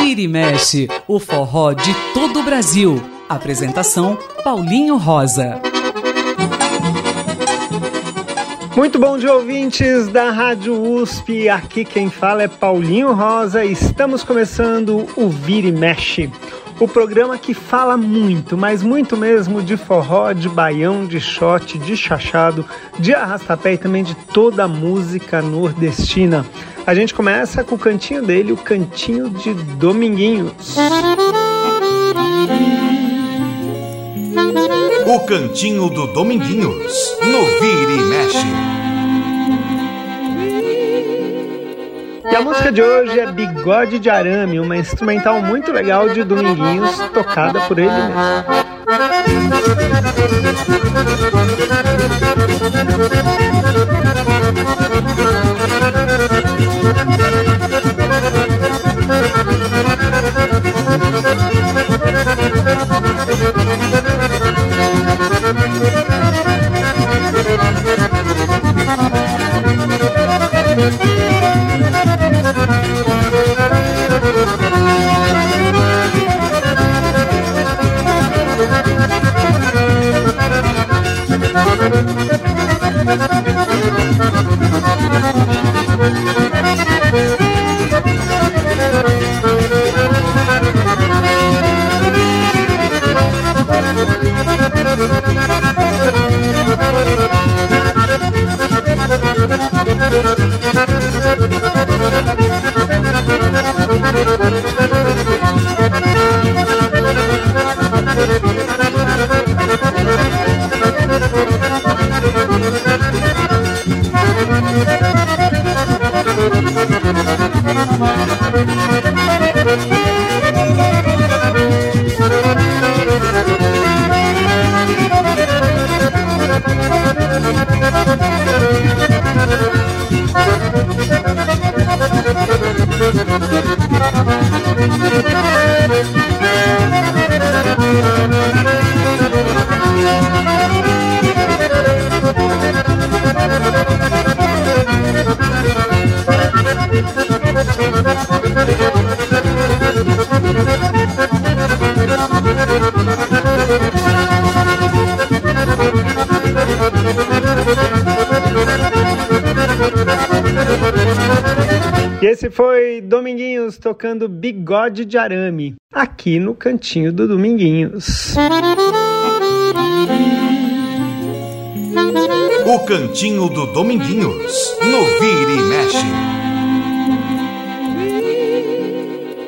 Vira e mexe, o forró de todo o Brasil. Apresentação Paulinho Rosa. Muito bom dia, ouvintes da Rádio USP. Aqui quem fala é Paulinho Rosa. Estamos começando o Vira e Mexe. O programa que fala muito, mas muito mesmo de forró, de baião, de shot, de chachado, de arrastapé e também de toda a música nordestina. A gente começa com o cantinho dele, o cantinho de Dominguinhos. O Cantinho do Dominguinhos, no Vira e Mexe. E a música de hoje é Bigode de Arame, uma instrumental muito legal de Dominguinhos, tocada por ele mesmo. E Thank you. Foi Dominguinhos tocando Bigode de Arame, aqui no cantinho do Dominguinhos. O Cantinho do Dominguinhos, no Vira e Mexe.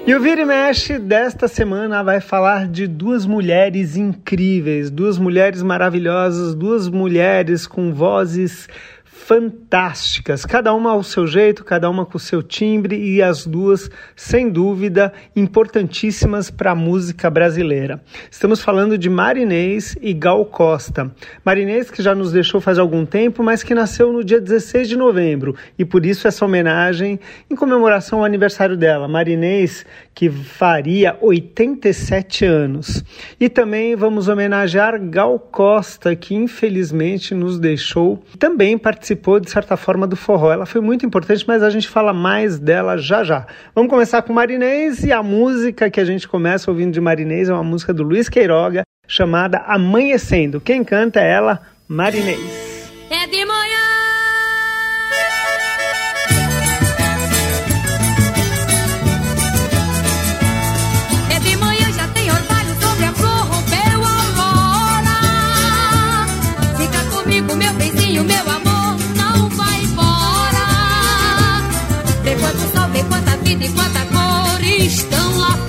E o Vira e Mexe desta semana vai falar de duas mulheres incríveis, duas mulheres maravilhosas, duas mulheres com vozes fantásticas, cada uma ao seu jeito, cada uma com o seu timbre e as duas, sem dúvida, importantíssimas para a música brasileira. Estamos falando de Marinês e Gal Costa. Marinês que já nos deixou faz algum tempo, mas que nasceu no dia 16 de novembro e por isso essa homenagem em comemoração ao aniversário dela. Marinês que faria 87 anos. E também vamos homenagear Gal Costa, que infelizmente nos deixou, também participou participou, de certa forma, do forró. Ela foi muito importante, mas a gente fala mais dela já já. Vamos começar com Marinês e a música que a gente começa ouvindo de Marinês é uma música do Luiz Queiroga chamada Amanhecendo. Quem canta é ela, Marinês. É de vida e quanta cor estão lá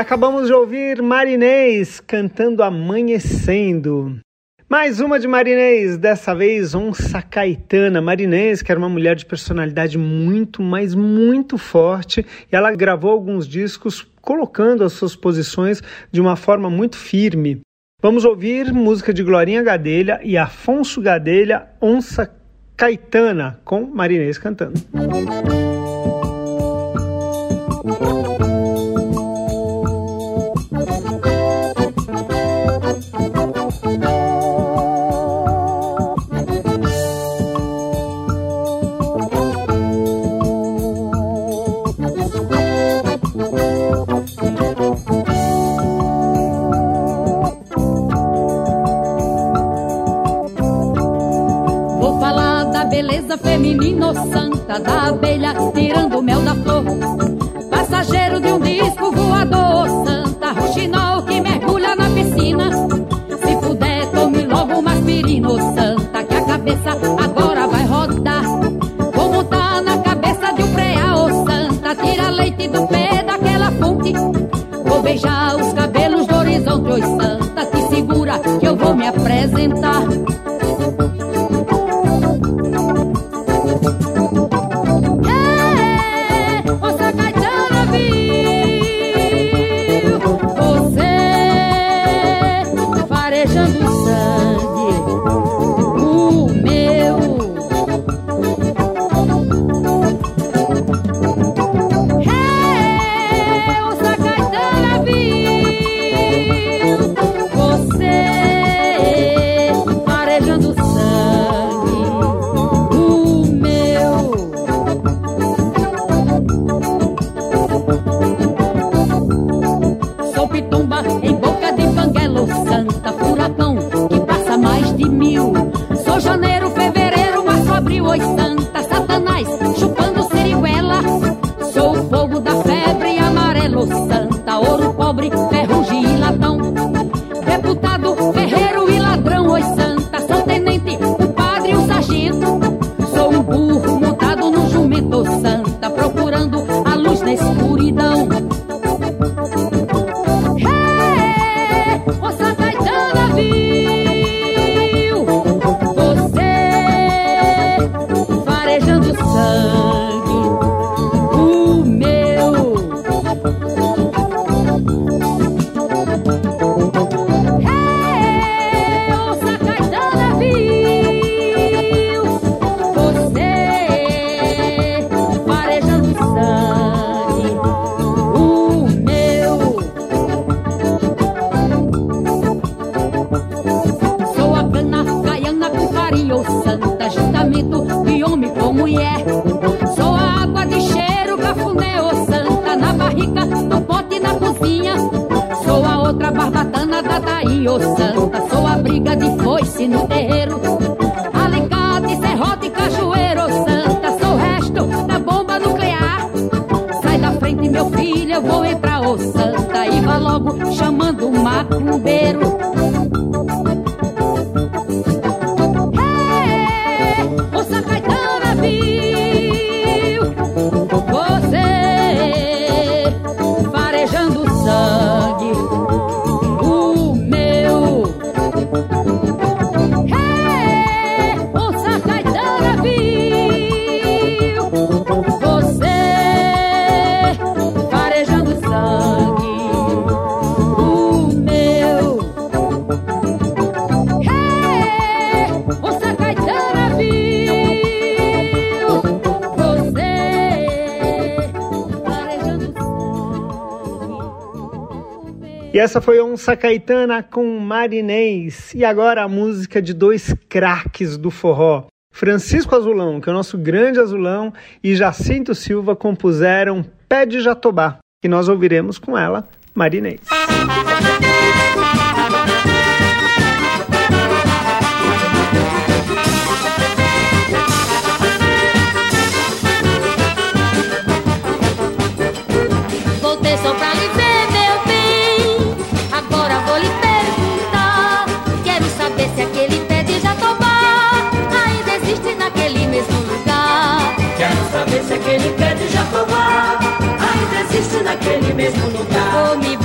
acabamos de ouvir Marinês cantando Amanhecendo. Mais uma de Marinês, dessa vez Onça Caetana. Marinês, que era uma mulher de personalidade muito, mas muito forte, e ela gravou alguns discos colocando as suas posições de uma forma muito firme. Vamos ouvir música de Glorinha Gadelha e Afonso Gadelha, Onça Caetana, com Marinês cantando. Menino santa da abelha, tirando o mel da flor. Passageiro de um disco voador, essa foi Onça Caetana com Marinês. E agora a música de dois craques do forró. Francisco Azulão, que é o nosso grande azulão, e Jacinto Silva compuseram Pé de Jatobá. E nós ouviremos com ela Marinês. Naquele mesmo lugar. Vou me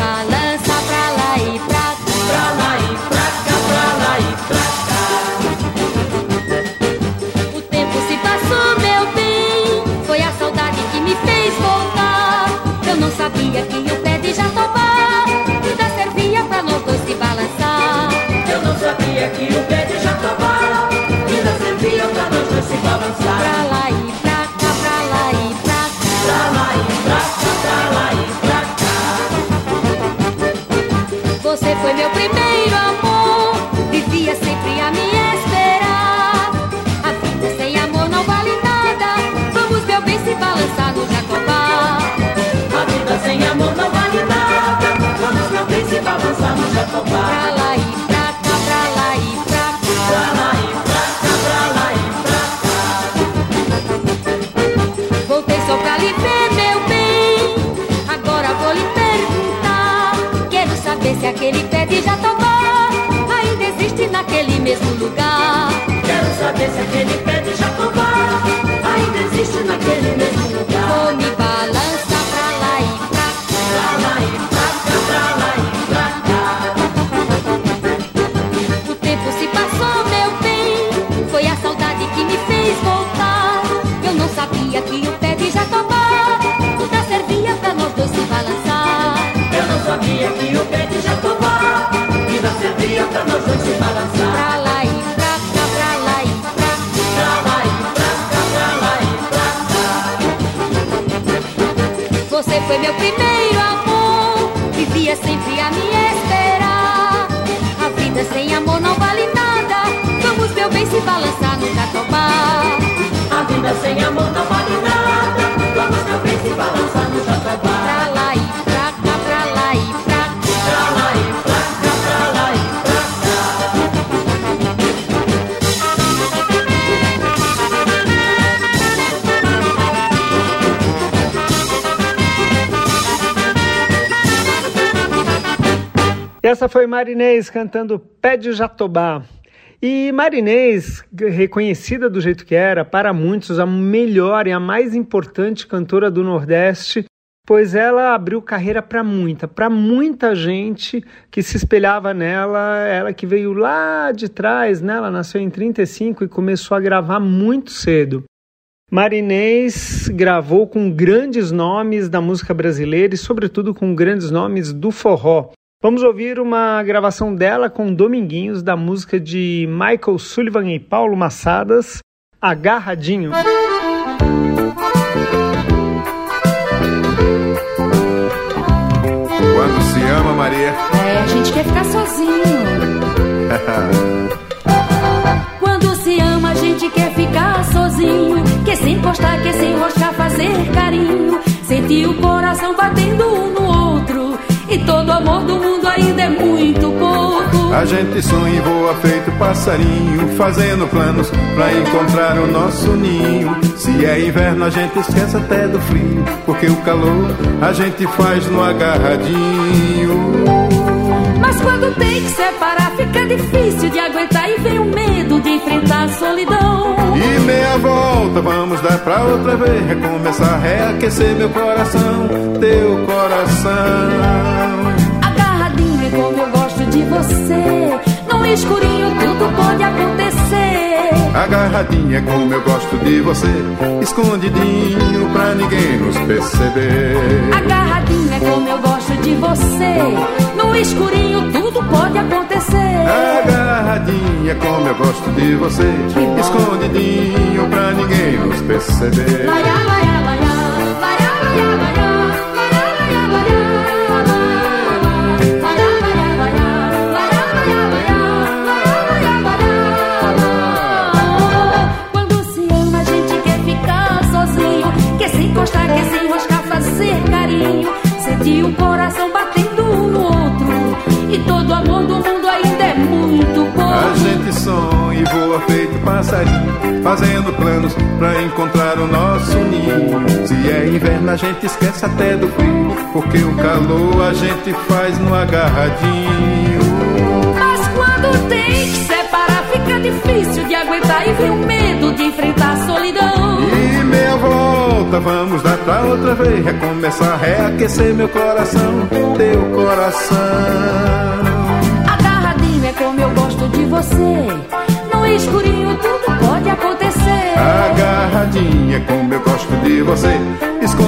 aquele pé de jatobá ainda existe naquele mesmo lugar. Quero saber se aquele pé de Jacobá ainda existe naquele mesmo lugar. Essa foi Marinês cantando Pé de Jatobá. E Marinês, reconhecida do jeito que era, para muitos a melhor e a mais importante cantora do Nordeste, pois ela abriu carreira para muita, para muita gente que se espelhava nela, ela que veio lá de trás, né? ela nasceu em 35 e começou a gravar muito cedo. Marinês gravou com grandes nomes da música brasileira e, sobretudo, com grandes nomes do forró. Vamos ouvir uma gravação dela com Dominguinhos da música de Michael Sullivan e Paulo Massadas, Agarradinho. Quando se ama, Maria. É, a gente quer ficar sozinho. Quando se ama, a gente quer ficar sozinho. Quer se encostar, quer se enroscar, fazer carinho. Sentir o coração batendo um no outro. E todo amor do mundo ainda é muito pouco. A gente sonha e voa feito passarinho, fazendo planos pra encontrar o nosso ninho. Se é inverno, a gente esquece até do frio, porque o calor a gente faz no agarradinho. Mas quando tem que separar, fica difícil de aguentar. E vem o medo de enfrentar a solidão. E meia volta, vamos dar pra outra vez, recomeçar, reaquecer meu coração, teu coração. Você. No escurinho tudo pode acontecer. Agarradinha como eu gosto de você, escondidinho pra ninguém nos perceber. Agarradinho é como eu gosto de você. No escurinho tudo pode acontecer. Agarradinha como eu gosto de você, escondidinho pra ninguém nos perceber. Laia, laia, laia, laia, laia, laia, laia, laia, Sentir o coração batendo um no outro. E todo amor do mundo ainda é muito pouco. A gente sonha e voa feito passarinho, fazendo planos pra encontrar o nosso ninho. Se é inverno, a gente esquece até do frio, porque o calor a gente faz no agarradinho. Mas quando tem que separar, fica difícil de aguentar e vem o volta, vamos dar pra outra vez, recomeçar, reaquecer meu coração, teu coração. Agarradinho é como eu gosto de você. No escurinho tudo pode acontecer. Agarradinha como eu gosto de você,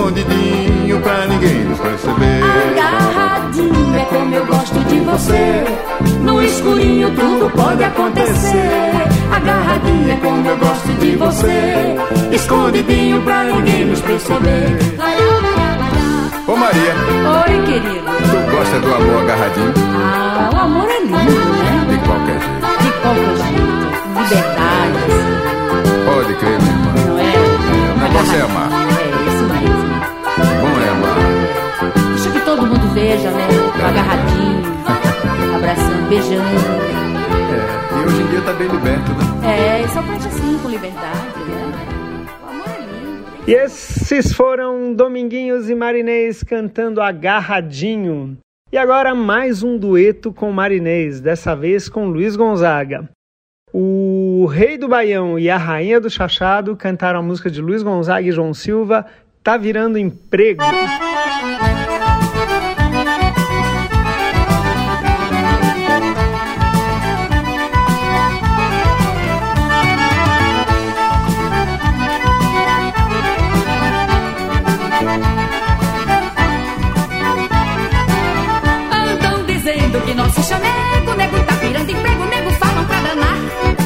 escondidinho pra ninguém nos perceber. Agarradinho é como eu gosto de você. No escurinho tudo pode acontecer. Agarradinho é como eu gosto de você. Escondidinho pra ninguém nos perceber. Ô Maria. Oi, querido. Tu gosta do amor agarradinho? Ah, o amor é lindo, né? De qualquer jeito. De qualquer jeito. Liberdade. Pode crer, minha irmã. Não é? O negócio é amar. Agarradinho, abraçando, beijando. É, e hoje em dia tá bem liberto, né? É, só pode assim, com liberdade, né? O amor é lindo. E esses foram Dominguinhos e Marinês cantando Agarradinho. E agora mais um dueto com Marinês, dessa vez com Luiz Gonzaga. O Rei do Baião e a Rainha do Chachado cantaram a música de Luiz Gonzaga e João Silva, Tá Virando Emprego. Nosso chamego, nego tá virando emprego, nego falam pra danar.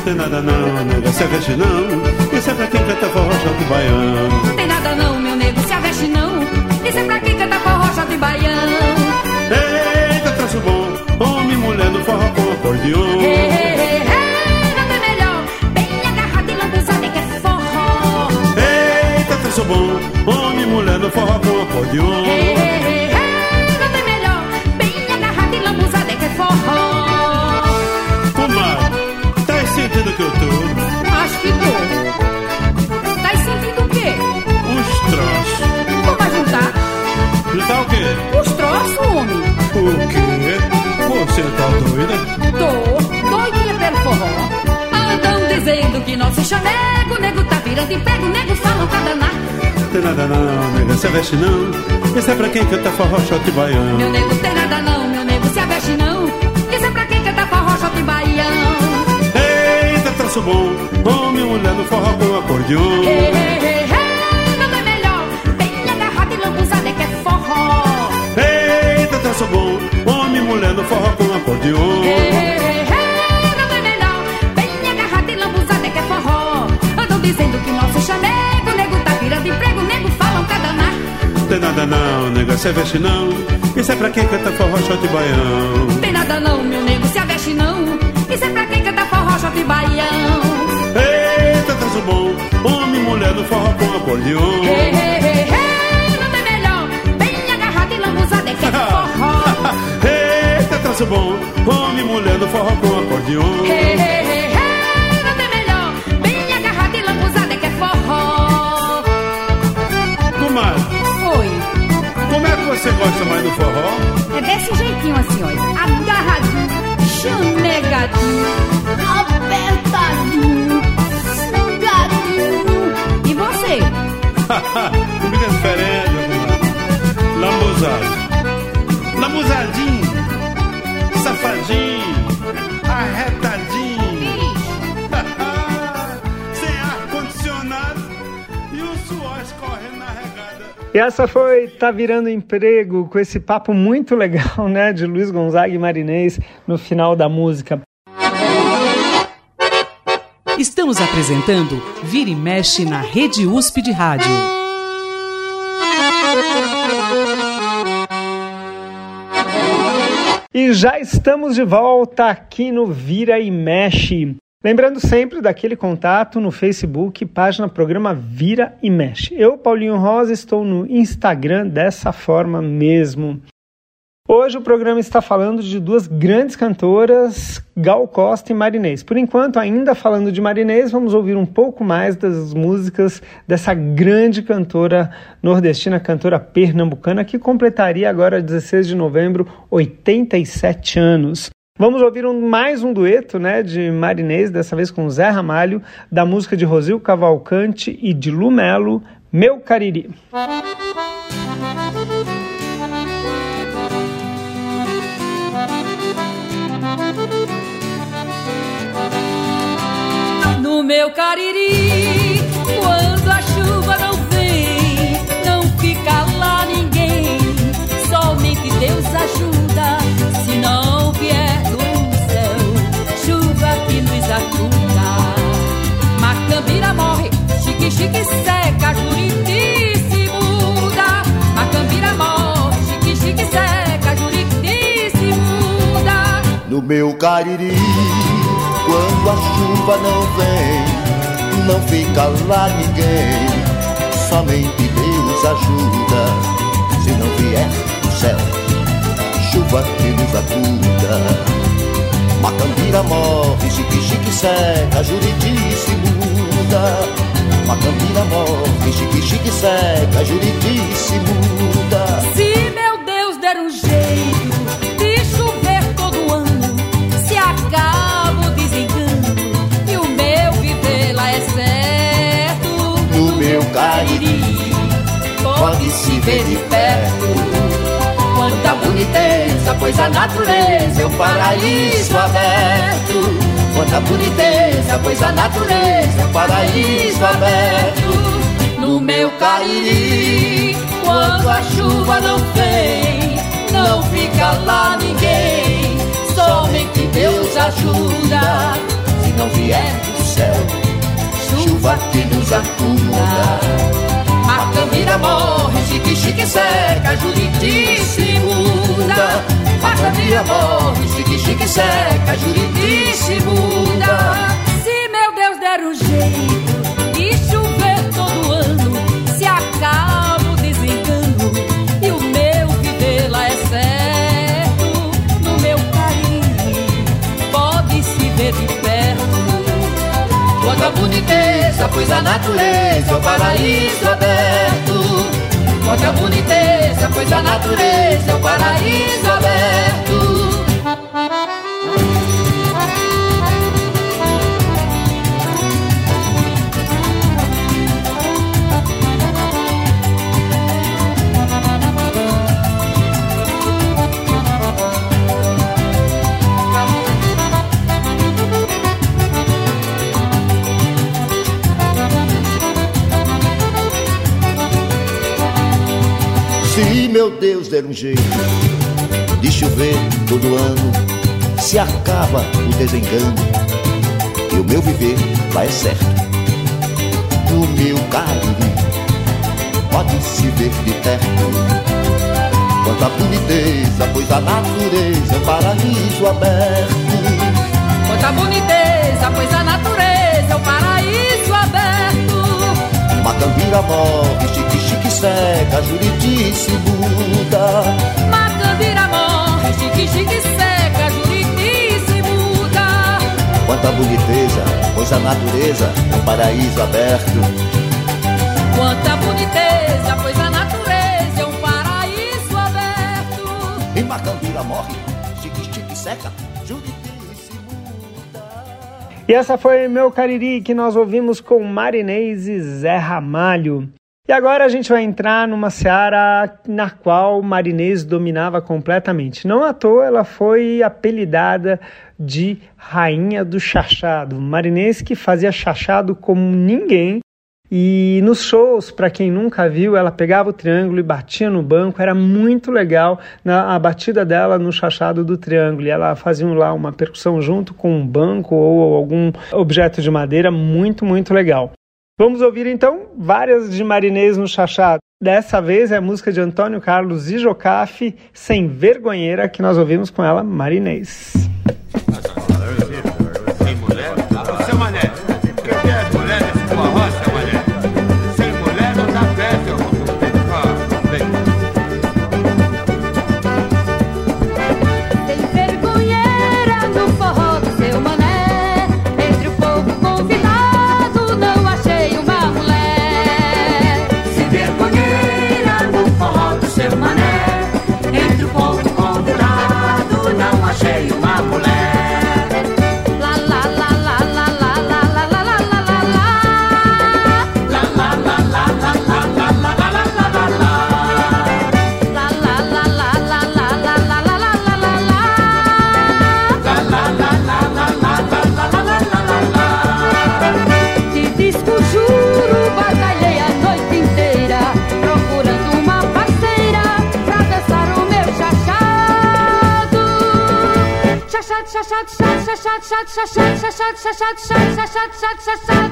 Tem nada não, nega, se veste não. Isso é pra quem canta forró, chato e baiano. Tem nada não, meu nego, se aveste não. Isso é pra quem canta forró, chato e baião. Eita, traço bom, homem e mulher no forró com acordeon. Ei, ei, ei, nada melhor, bem agarrado e lambuzado é que é forró. Eita, bom, homem e mulher no forró com acordeon. O quê? os troços, homem. O quê? Você tá doida? Tô doidinha pelo forró. Andam dizendo que nosso chamego, nego tá virando emprego, nego falam pra danar. Tem nada não, nega, se veste não. Isso é pra quem canta forró, chato e Meu baiano. nego tem nada não, meu nego se aveste não. Isso é pra quem canta forró, shot e baião. Eita, traço bom, homem e mulher no forró com acordeon. Ei, ei, ei, homem e mulher no forró com acordeon. Ei, ei, ei, nada é melhor, bem agarrado e lambuzado é que é forró. Andam dizendo que nosso chamego, nego tá virando emprego, nego falam pra danar. Tem nada não, nega, se veste não. Isso é pra quem canta forró, shot e baião. Tem nada não, meu nego se aveste não. Isso é pra quem canta forró, shot e baião. Eita, traço bom, homem e mulher no forró com acordeon. Ei, ei, ei, ei, nada é melhor, bem agarrado e lambuzado é que é forró. Traço bom, homem e mulher no forró com acordeon. Ei, ei, E essa foi Tá Virando Emprego, com esse papo muito legal, né, de Luiz Gonzaga e Marinês no final da música. Estamos apresentando Vira e Mexe na Rede USP de Rádio. E já estamos de volta aqui no Vira e Mexe. Lembrando sempre daquele contato no Facebook, página programa Vira e Mexe. Eu, Paulinho Rosa, estou no Instagram dessa forma mesmo. Hoje o programa está falando de duas grandes cantoras, Gal Costa e Marinês. Por enquanto, ainda falando de Marinês, vamos ouvir um pouco mais das músicas dessa grande cantora nordestina, cantora pernambucana, que completaria agora, 16 de novembro, 87 anos. Vamos ouvir um, mais um dueto né, de Marinês, dessa vez com Zé Ramalho, da música de Rosil Cavalcante e de Lumelo, Meu Cariri. No meu cariri, meu cariri, quando a chuva não vem, não fica lá ninguém. Somente Deus ajuda, se não vier do céu. chuva que nos acuda. Macambira morre, chique-chique seca, Juriti se muda. Macambira morre, chique-chique seca, Juriti se muda. Cariri, pode se ver de perto. Quanta boniteza, pois a natureza é um paraíso aberto. Quanta boniteza, pois a natureza é um paraíso aberto. No meu Cariri, quando a chuva não vem, não fica lá ninguém. Somente Deus ajuda, se não vier do céu, chuva que nos acuda. Macambira morre, chique-chique seca, Juriti se muda. Macambira morre, chique-chique seca, Juriti se muda. Se meu Deus der um jeito de chover todo ano, se acaba o desengano e o meu viver lá é certo. No meu carinho pode se ver de perto. Quanta boniteza, pois a natureza é o paraíso aberto. Quanta boniteza, pois a natureza é o paraíso aberto. Meu Deus der um jeito de chover todo ano, se acaba o desengano e o meu viver é certo. No meu Cariri pode se ver de perto. Quanta boniteza, pois a natureza é um paraíso aberto. Quanta boniteza, pois a natureza Macambira morre, chique-chique seca, Juriti se muda. Macambira morre, chique-chique seca, Juriti se muda. Quanta boniteza, pois a natureza é um paraíso aberto. Quanta boniteza, pois a natureza é um paraíso aberto. E Macambira morre, E essa foi Meu Cariri que nós ouvimos com Marinês e Zé Ramalho. E agora a gente vai entrar numa seara na qual Marinês dominava completamente. Não à toa ela foi apelidada de Rainha do Chachado. Marinês que fazia chachado como ninguém. E nos shows, para quem nunca viu, ela pegava o triângulo e batia no banco, era muito legal na, a batida dela no chachado do triângulo. E ela fazia lá uma percussão junto com um banco ou algum objeto de madeira, muito, muito legal. Vamos ouvir então várias de Marinês no chachado. Dessa vez é a música de Antônio Carlos e Jocafe, Sem Vergonheira, que nós ouvimos com ela, Marinês. Chachado, chachado, chachado, chachado, chachado, chachado, chachado, chachado, chachado, chachado,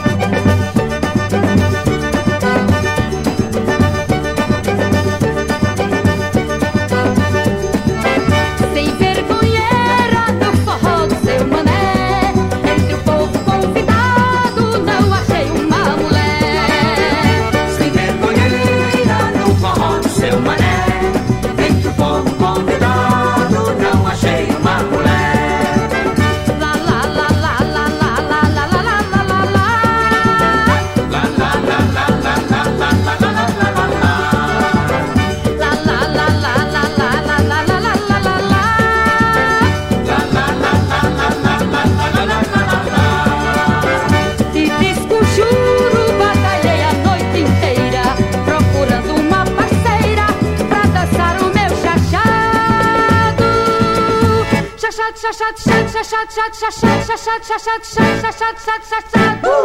chachado, chachado, chachado, chachado, chachado, chachado, chachado, chachado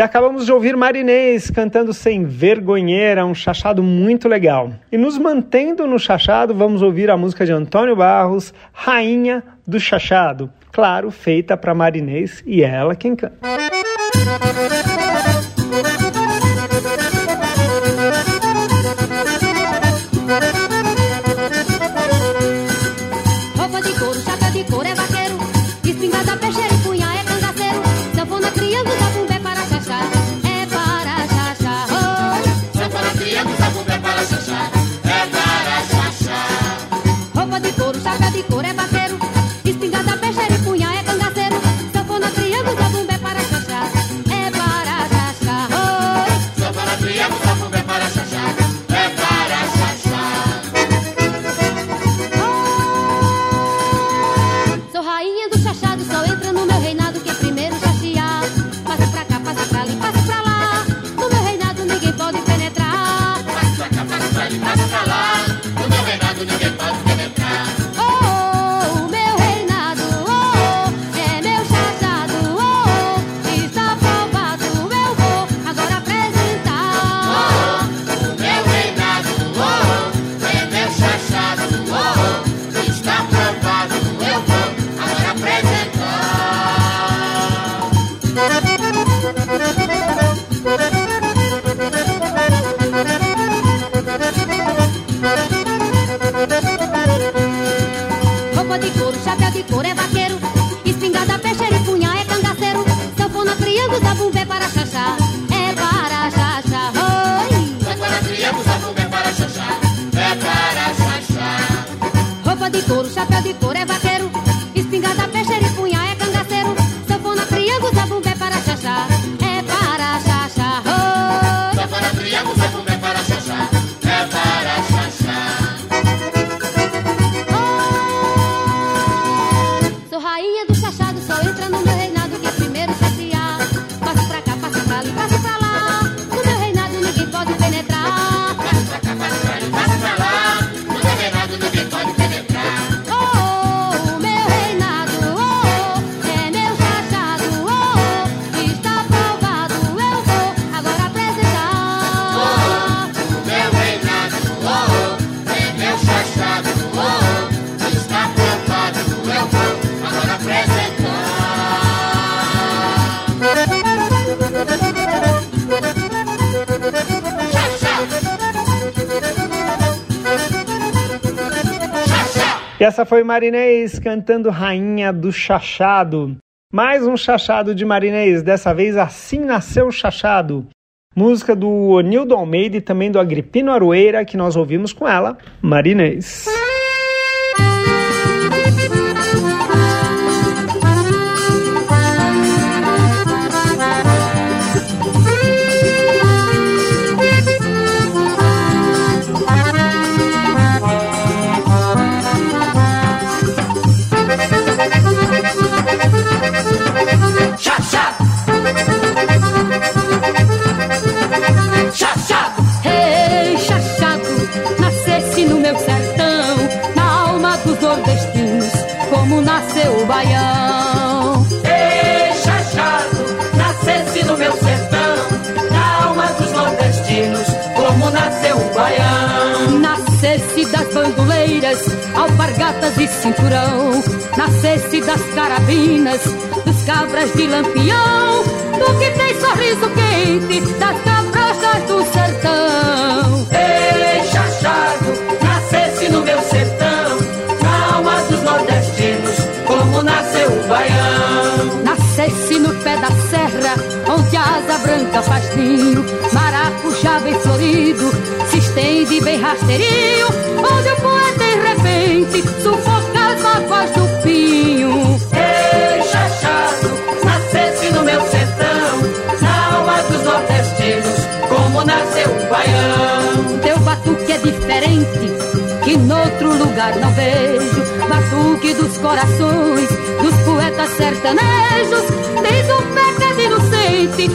E acabamos de ouvir Marinês cantando Sem Vergonheira, um chachado muito legal. E nos mantendo no chachado, vamos ouvir a música de Antônio Barros, Rainha do Chachado. Claro, feita para Marinês e é ela quem canta. Essa foi Marinês cantando Rainha do Chachado. Mais um chachado de Marinês, dessa vez Assim Nasceu o Chachado. Música do Onildo Almeida e também do Agripino Aroeira, que nós ouvimos com ela, Marinês. baiano. Nascesse das bandoleiras, alpargatas e cinturão. Nascesse das carabinas, dos cabras de lampião. Do que tem sorriso quente, das cabrochas do sertão. Ei, chachado, nascesse no meu sertão. Na alma dos nordestinos, como nasceu o baião. Nascesse no pé da serra onde a asa branca faz ninho, maracujá bem florido, se estende bem rasteirinho, onde o poeta de repente sufoca as mágoas do pinho. Ei, chachado, nascesse no meu sertão, na alma dos nordestinos, como nasceu o baião. Teu batuque é diferente, que noutro lugar não vejo. Batuque dos corações, dos poetas sertanejos. Desde o pecado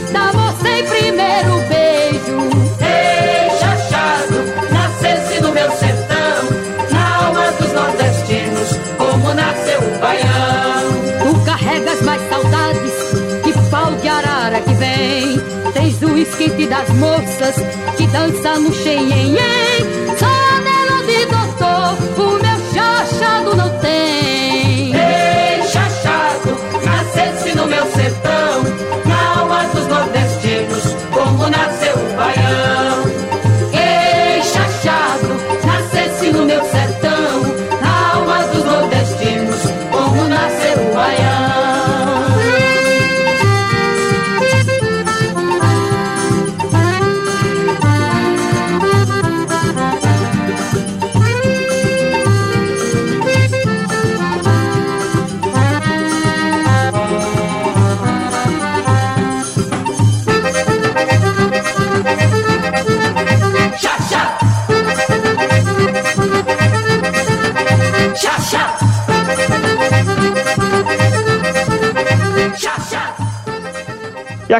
inocente, dá você em primeiro beijo. Ei, chachado, nascesse no meu sertão, na alma dos nordestinos, como nasceu o baião. Tu carregas mais saudades que pau de arara que vem. Tens o esquite das moças que dança no xenhenhen. Só anelo de doutor, o meu chachado não tem.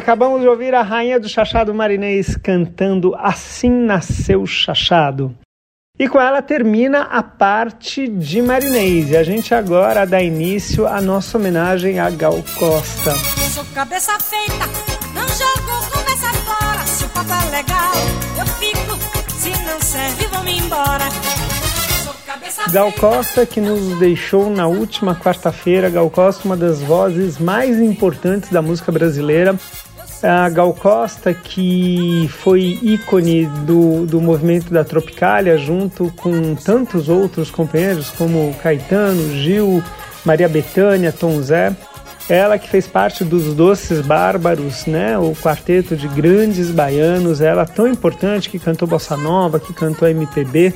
Acabamos de ouvir a rainha do chachado marinês cantando Assim Nasceu Chachado. E com ela termina a parte de marinês. E a gente agora dá início à nossa homenagem a Gal Costa. Sou cabeça feita, não jogo conversa fora. Se o papo é legal, eu fico. Se não serve, vamos embora. Gal Costa, que nos deixou na última quarta-feira. Gal Costa, uma das vozes mais importantes da música brasileira. A Gal Costa, que foi ícone do, do movimento da Tropicália, junto com tantos outros companheiros, como Caetano, Gil, Maria Bethânia, Tom Zé. Ela que fez parte dos Doces Bárbaros, né? O quarteto de grandes baianos. Ela tão importante que cantou bossa nova, que cantou MPB.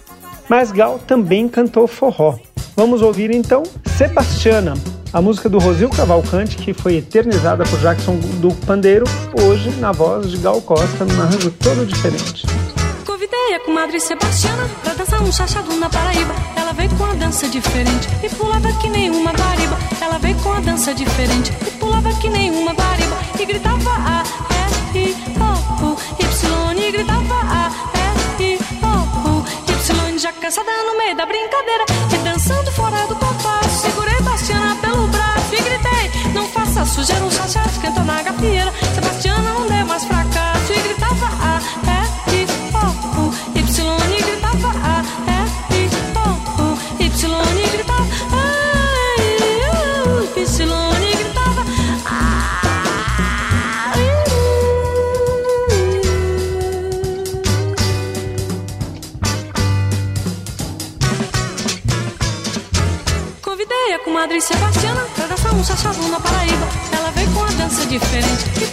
Mas Gal também cantou forró. Vamos ouvir então Sebastiana, a música do Rosil Cavalcante, que foi eternizada por Jackson do Pandeiro, hoje na voz de Gal Costa, num arranjo todo diferente. Convidei a comadre Sebastiana pra dançar um chachado na Paraíba. Ela veio com a dança diferente e pulava que nem uma guariba. Ela veio com a dança diferente e pulava que nem uma guariba. E gritava A, I, O, Y. E gritava A, I, O, Y. Já cansada no meio da brincadeira e dançando fora do faça sujeira, um chachado esquentou na gafieira. Sebastiana não deu mais fracasso e gritava A, E, I, O, U, Y. E gritava A, E, I, O, U, Y. E gritava A, Y. E gritava A. Convidei a comadre Sebastiana pra dançar um chachado com a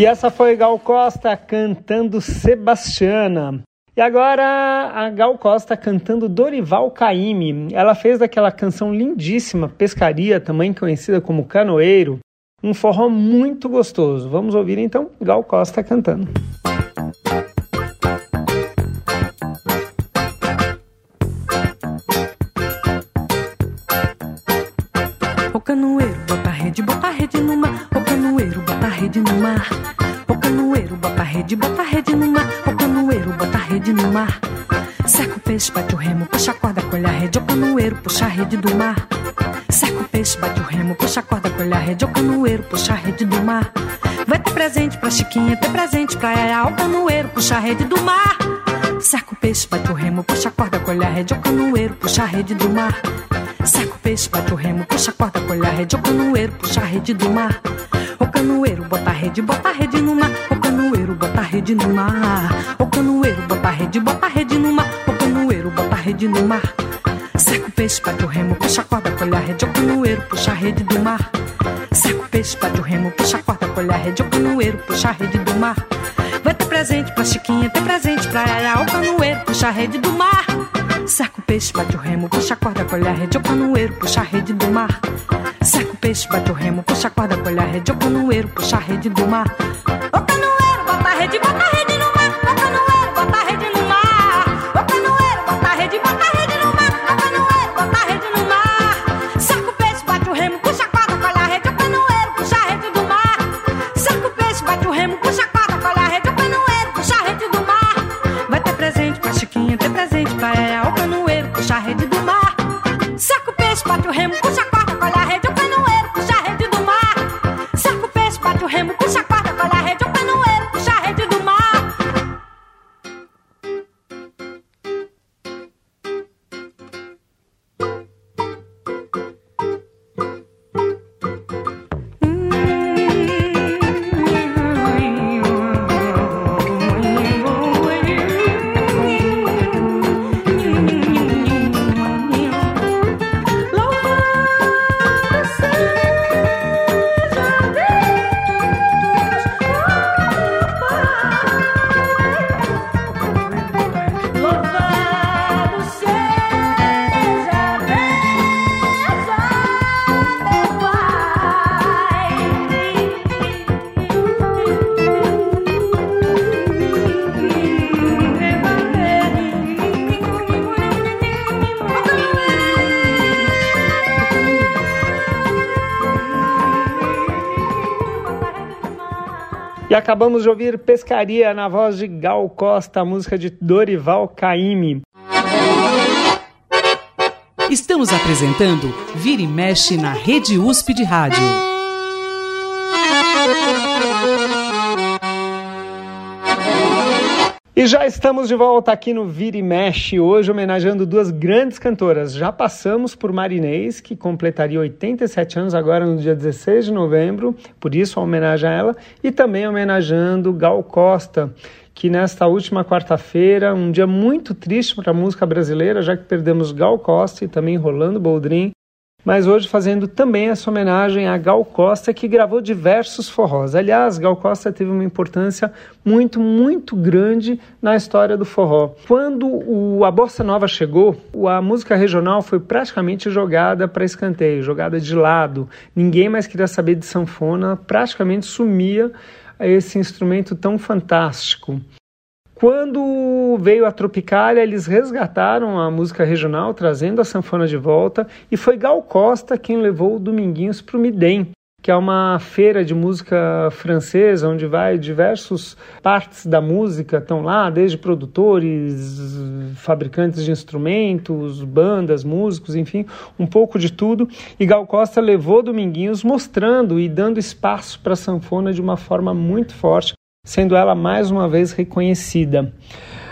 E essa foi Gal Costa cantando Sebastiana. E agora a Gal Costa cantando Dorival Caymmi. Ela fez daquela canção lindíssima, Pescaria, também conhecida como Canoeiro, um forró muito gostoso. Vamos ouvir então Gal Costa cantando. O canoeiro bota rede, bota rede no rede no mar. O canoeiro bota rede, bota rede no mar. O canoeiro bota rede no mar. Seca o peixe, bate o remo, puxa a corda, colhe a rede. O canoeiro puxa a rede do mar. Seca o peixe, bate o remo, puxa a corda, colhe a rede. O canoeiro puxa a rede do mar. Vai ter presente pra Chiquinha, ter presente pra Yaya. O canoeiro puxa a rede do mar. Seca o peixe, bate o remo, puxa a corda, colhe a rede. O canoeiro puxa a rede do mar. Seca o peixe, bate o remo, puxa a corda, colhe a rede. O canoeiro puxa a rede do mar. O canoeiro bota a rede, bota a rede no mar. O canoeiro bota a rede no mar. O canoeiro bota a rede, bota a rede no mar. O canoeiro bota a rede no mar. Seca o peixe, bate o remo, puxa a corda, colhe a rede. O canoeiro puxa a rede do mar. Seca o peixe, bate o remo, puxa a corda, colhe a rede. O canoeiro puxa a rede do mar. Vai ter presente pra Chiquinha, ter presente pra Yaya. O canoeiro puxa a rede do mar. Seca o peixe, bate o remo, puxa a corda, colhe a rede. O canoeiro puxa a rede do mar. Seca o peixe, bate o remo, puxa a corda, colhe a rede. O canoeiro puxa a rede do mar. O canoeiro E acabamos de ouvir Pescaria na voz de Gal Costa, música de Dorival Caymmi. Estamos apresentando Vira e Mexe na Rede USP de Rádio. E já estamos de volta aqui no Vira e Mexe, hoje homenageando duas grandes cantoras. Já passamos por Marinês, que completaria 87 anos agora no dia 16 de novembro, por isso a homenagem a ela, e também homenageando Gal Costa, que nesta última quarta-feira, um dia muito triste para a música brasileira, já que perdemos Gal Costa e também Rolando Boldrin, mas hoje fazendo também essa homenagem a Gal Costa, que gravou diversos forrós. Aliás, Gal Costa teve uma importância muito, muito grande na história do forró. Quando o, a Bossa Nova chegou, a música regional foi praticamente jogada para escanteio, jogada de lado. Ninguém mais queria saber de sanfona, praticamente sumia esse instrumento tão fantástico. Quando veio a Tropicália, eles resgataram a música regional, trazendo a sanfona de volta, e foi Gal Costa quem levou o Dominguinhos para o Midem, que é uma feira de música francesa, onde vai diversos partes da música, estão lá, desde produtores, fabricantes de instrumentos, bandas, músicos, enfim, um pouco de tudo. E Gal Costa levou Dominguinhos mostrando e dando espaço para a sanfona de uma forma muito forte, sendo ela mais uma vez reconhecida.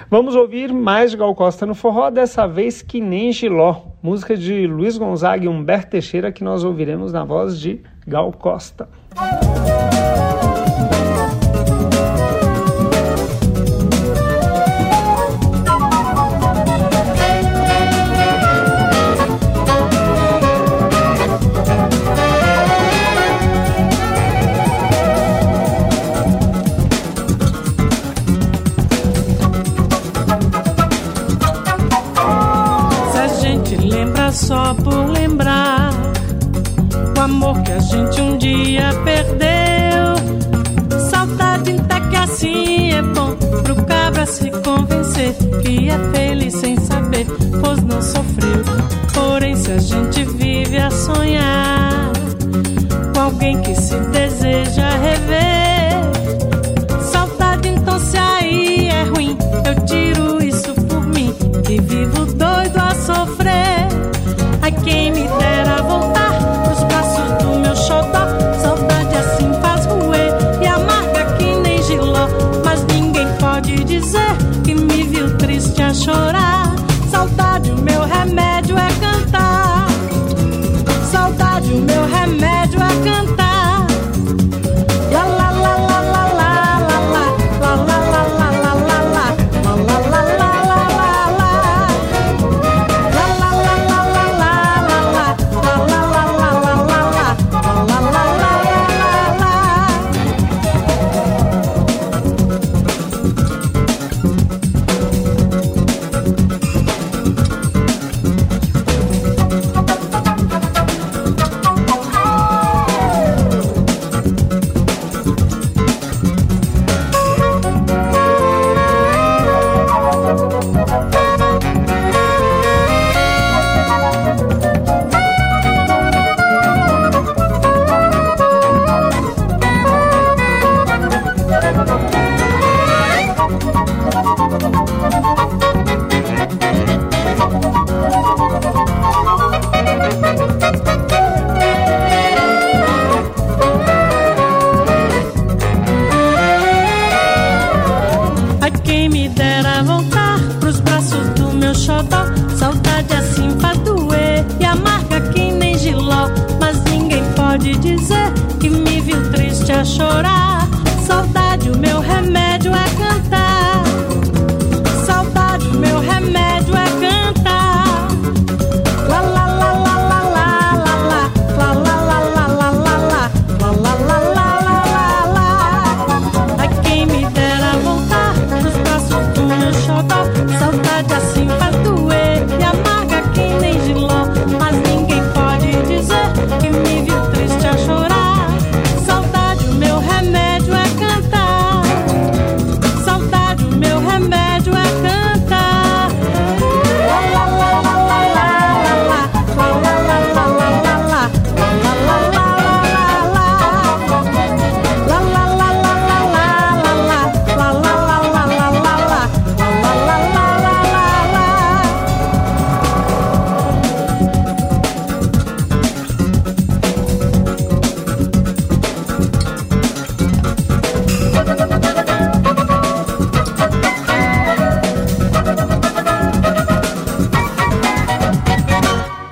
Vamos ouvir mais de Gal Costa no forró, dessa vez que nem Giló, música de Luiz Gonzaga e Humberto Teixeira que nós ouviremos na voz de Gal Costa. O amor que a gente um dia perdeu. Saudade até que assim é bom pro cabra se convencer que é feliz sem saber, pois não sofreu. Porém, se a gente vive a sonhar com alguém que se deseja rever, saudade então se aí é ruim, eu tiro isso por mim e vivo. gave me that dera voltar pros braços do meu xodó. Saudade assim faz doer e amarga que nem giló. Mas ninguém pode dizer que me viu triste a chorar.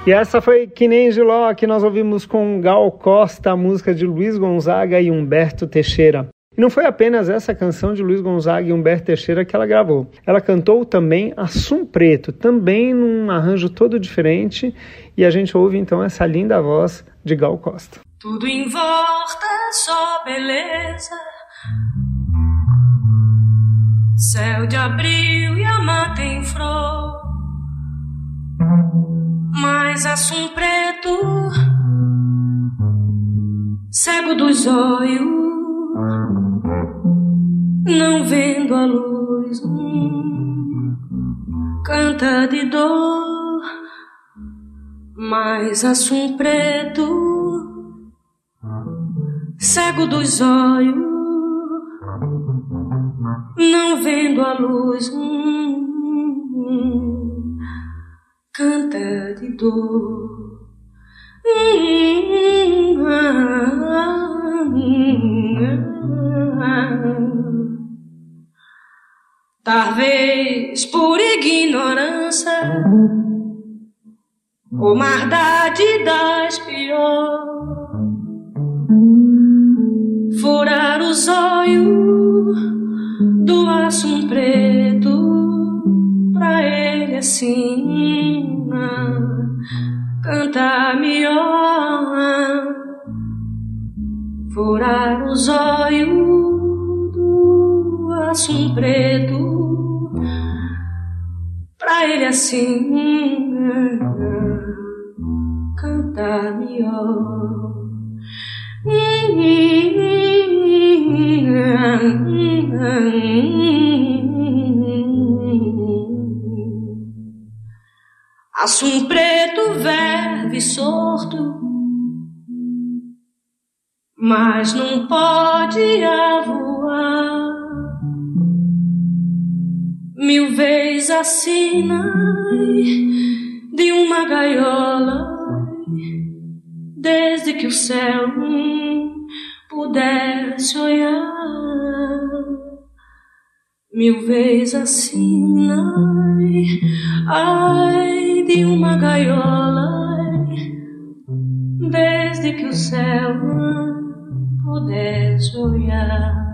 E essa foi Que Nem Giló, que nós ouvimos com Gal Costa, a música de Luiz Gonzaga e Humberto Teixeira. E não foi apenas essa canção de Luiz Gonzaga e Humberto Teixeira que ela gravou. Ela cantou também Assum Preto, também num arranjo todo diferente, e a gente ouve então essa linda voz de Gal Costa. Tudo em volta só beleza. Céu de abril e a mata em flor. Mas assum preto, cego dos olhos, não vendo a luz, hum, canta de dor. Mas assum preto, cego dos olhos, não vendo a luz, hum, canta de dor. Talvez por ignorância ou maldade das pior furar os olhos do assum preto pra ele assim cantar melhor furar os olhos do assum preto. Pra ele assim cantar melhor. Assum preto, verve sorto, mas não pode avoar. Mil vezes assina de uma gaiola, desde que o céu pudesse olhar. Mil vezes assina ai de uma gaiola, desde que o céu pudesse olhar.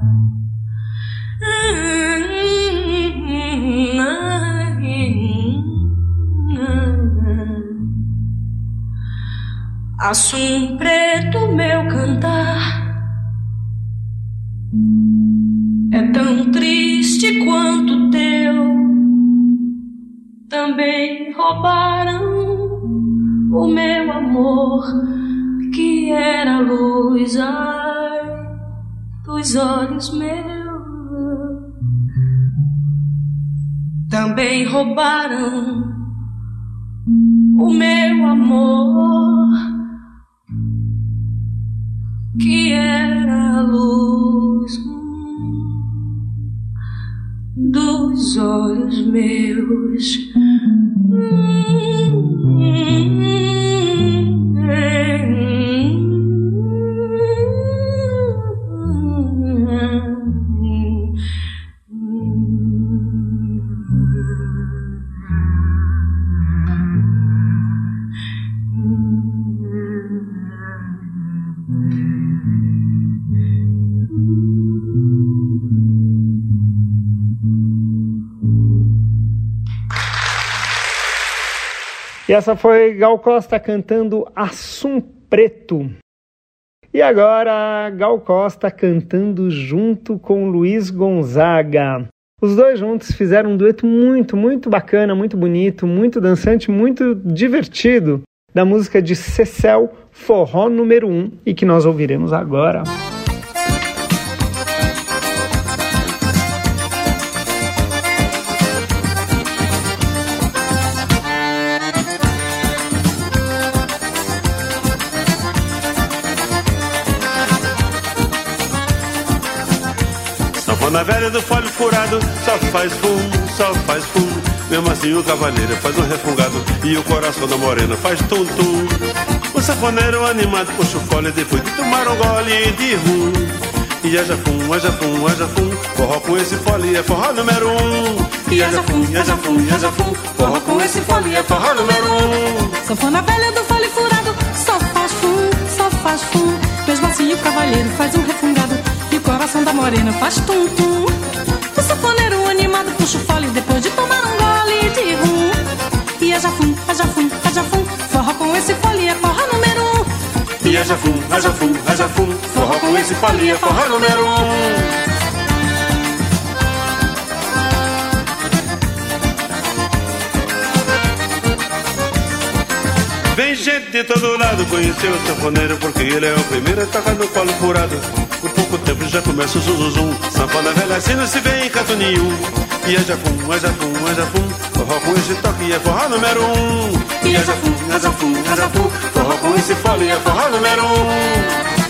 Assum preto meu cantar é tão triste quanto teu. Também roubaram o meu amor, que era a luz ai, dos olhos meus. Também roubaram o meu amor, que era a luz dos olhos meus. E essa foi Gal Costa cantando Assum Preto. E agora Gal Costa cantando junto com Luiz Gonzaga. Os dois juntos fizeram um dueto muito, muito bacana, muito bonito, muito dançante, muito divertido da música de Cecel Forró número 1 um, e que nós ouviremos agora. Na velha do folho furado, só faz fumo, só faz fumo. Mesmo assim o cavaleiro faz um refungado e o coração da morena faz tum-tum. O safoneiro animado puxa o fole depois de tomar um gole de rum. E aja fum, aja fum, aja fum, forró com esse fole é forró número um. E aja fum, aja fum, aja fum, forró com esse fole é forró número um. Sanfona velha do fole furado, só faz fum, só faz fum. Mesmo assim o cavaleiro faz um refungado o coração da morena faz tum-tum. O safoneiro animado puxa o fole depois de tomar um gole de rum. E aja fum, aja fum, aja fum, forró com esse fole é número um. E aja fum, aja fum, aja fum, forró com esse fole é número um. Vem gente de todo lado conhecer o sanfoneiro Porque ele é o primeiro a tocar no colo furado pouco tempo já começa o zum zum zum Sanfona velha assim não se vê em canto nenhum E é jafum, é jafum, é jafum. Forró com esse toque é forró número um. E é jafum, é jafum, é jafum. Forró com esse fole é forró número um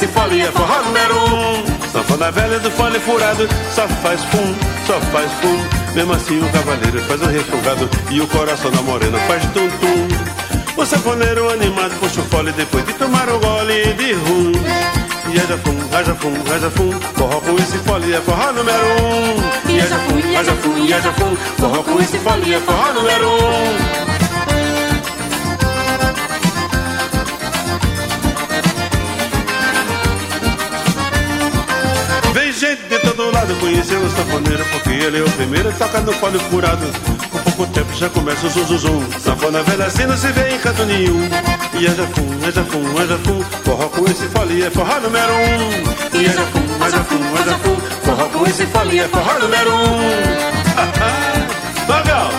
esse fole é forró número um. Sanfona velha do fole furado Só faz fum, só faz fum. Mesmo assim o cavaleiro faz um refogado E o coração da morena faz tum-tum. O sanfoneiro animado puxa o fole Depois de tomar um gole de rum. E aja fum, aja fum, aja fum Forró com esse fole é forró número um. E aja fum, aja fum, aja fum Forró com esse fole é forró número um furado, conheceu o sanfoneiro porque ele é o primeiro toca no fole furado. Com pouco tempo já começa o zum zum zum. Sanfona velha assim não se vê em canto nenhum. E é jafum, é jafum, é jafum, forró com esse fole é forró número um. E é jafum, é jafum, é jafum, forró com esse fole é forró número um. Legal!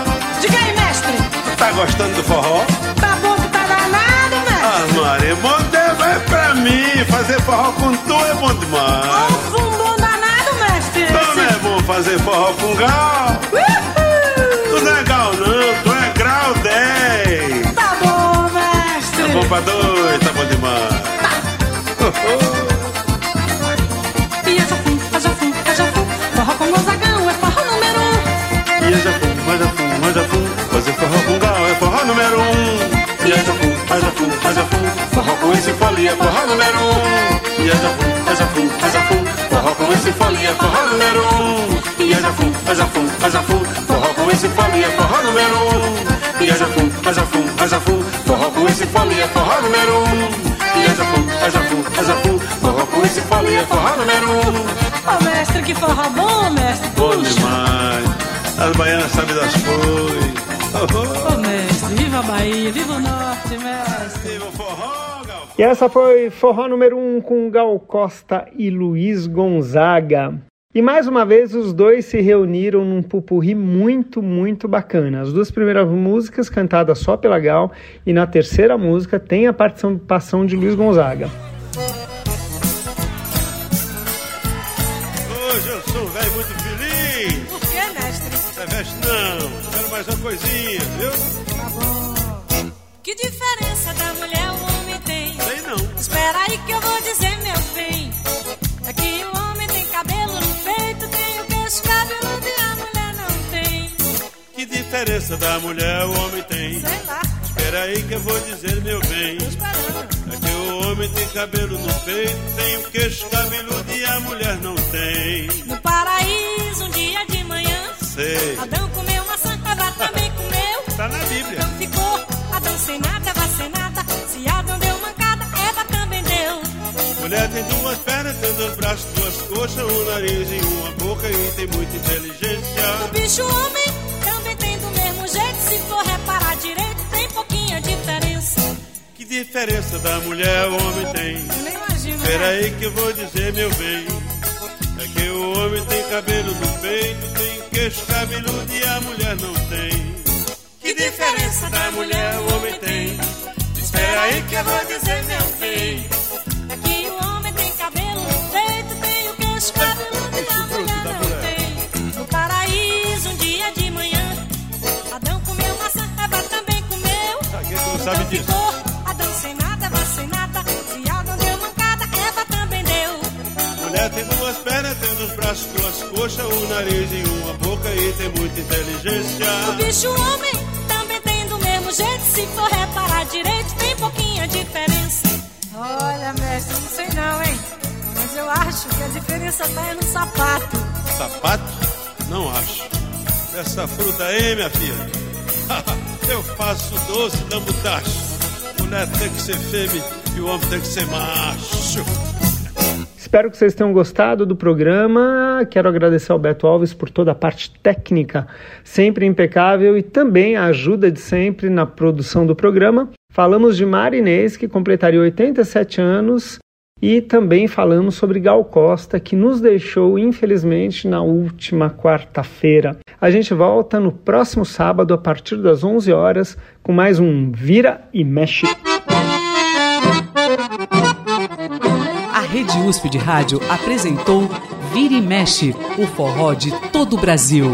Diga aí, mestre! Tá gostando do forró? Tá bom que tá danado, mestre! Ah, Maria, bom é pra mim. Fazer forró com tu é bom demais. Fazer forró com gal? Tu não é gal, não. Tu é grau 10. Tá bom, mestre! Tá bom pra dois, tá bom demais. E é jafum, é jafum, é jafum, forró com Gonzagão é forró número um. E é jafum, é jafum, é jafum, fazer forró com gal é forró número um. E é jafum, é jafum, é jafum, forró com esse fole é forró número um. E é jafum, é jafum, é jafum, forró com esse fole é forró número um. E é jafum, é jafum, é jafum, forró com esse fole é forró número um. E é jafum, é jafum, é jafum, forró com esse fole é forró número um. E é jafum, é jafum, é jafum, forró com esse fole é forró número um. Ô, mestre, que forró bom, mestre! Bom demais. As baianas sabem das coisas. Ô, mestre, viva a Bahia, viva o Norte, mestre! Viva o forró. E essa foi Forró número 1 um, com Gal Costa e Luiz Gonzaga. E mais uma vez os dois se reuniram num pupurri muito, muito bacana. As duas primeiras músicas cantadas só pela Gal e na terceira música tem a participação de Luiz Gonzaga. Hoje eu sou um velho muito feliz. Por que, mestre? Não é veste não. Quero mais uma coisinha, viu? Tá bom. Que diferença da mulher Espera aí que eu vou dizer, meu bem. É que o homem tem cabelo no peito, tem o queixo cabeludo e a mulher não tem. Que diferença da mulher o homem tem? Sei lá, Espera aí que eu vou dizer, meu bem. tô esperando. É que o homem tem cabelo no peito, tem o queixo cabeludo e a mulher não tem. No paraíso, um dia de manhã, Sei. Adão comeu maçã, Eva também comeu. Tá na Bíblia. Adão ficou, Adão sem nada, Eva sem nada. Se Adão deu Eva Mulher tem duas pernas, tem dois braços, duas coxas, um nariz e uma boca e tem muita inteligência. O bicho homem também tem do mesmo jeito. Se for reparar direito, tem pouquinha diferença. Que diferença da mulher o homem tem? Nem imagino, Espera né? aí que eu vou dizer, meu bem. É que o homem tem cabelo no peito, tem queixo cabeludo e a mulher não tem. Que diferença da mulher o homem tem? Espera aí que eu vou dizer, meu bem. Sabe disso? ficou, Adão sem nada, Eva sem nada. Se Adão deu mancada, Eva também deu. Mulher tem duas pernas, tem dois braços, duas coxas, um nariz e uma boca e tem muita inteligência. O bicho homem também tem do mesmo jeito. Se for reparar direito, tem pouquinha diferença. Olha, mestre, não sei não, hein? Mas eu acho que a diferença tá aí no sapato. Sapato? Não acho. Essa fruta aí, minha filha. Eu faço doce da mutacha. Mulher tem que ser fêmea e o homem tem que ser macho. Espero que vocês tenham gostado do programa. Quero agradecer ao Beto Alves por toda a parte técnica, sempre impecável, e também a ajuda de sempre na produção do programa. Falamos de Marinês, que completaria 87 anos, e também falamos sobre Gal Costa, que nos deixou, infelizmente, na última quarta-feira. A gente volta no próximo sábado, a partir das 11 horas, com mais um Vira e Mexe. A Rede USP de Rádio apresentou Vira e Mexe, o forró de todo o Brasil.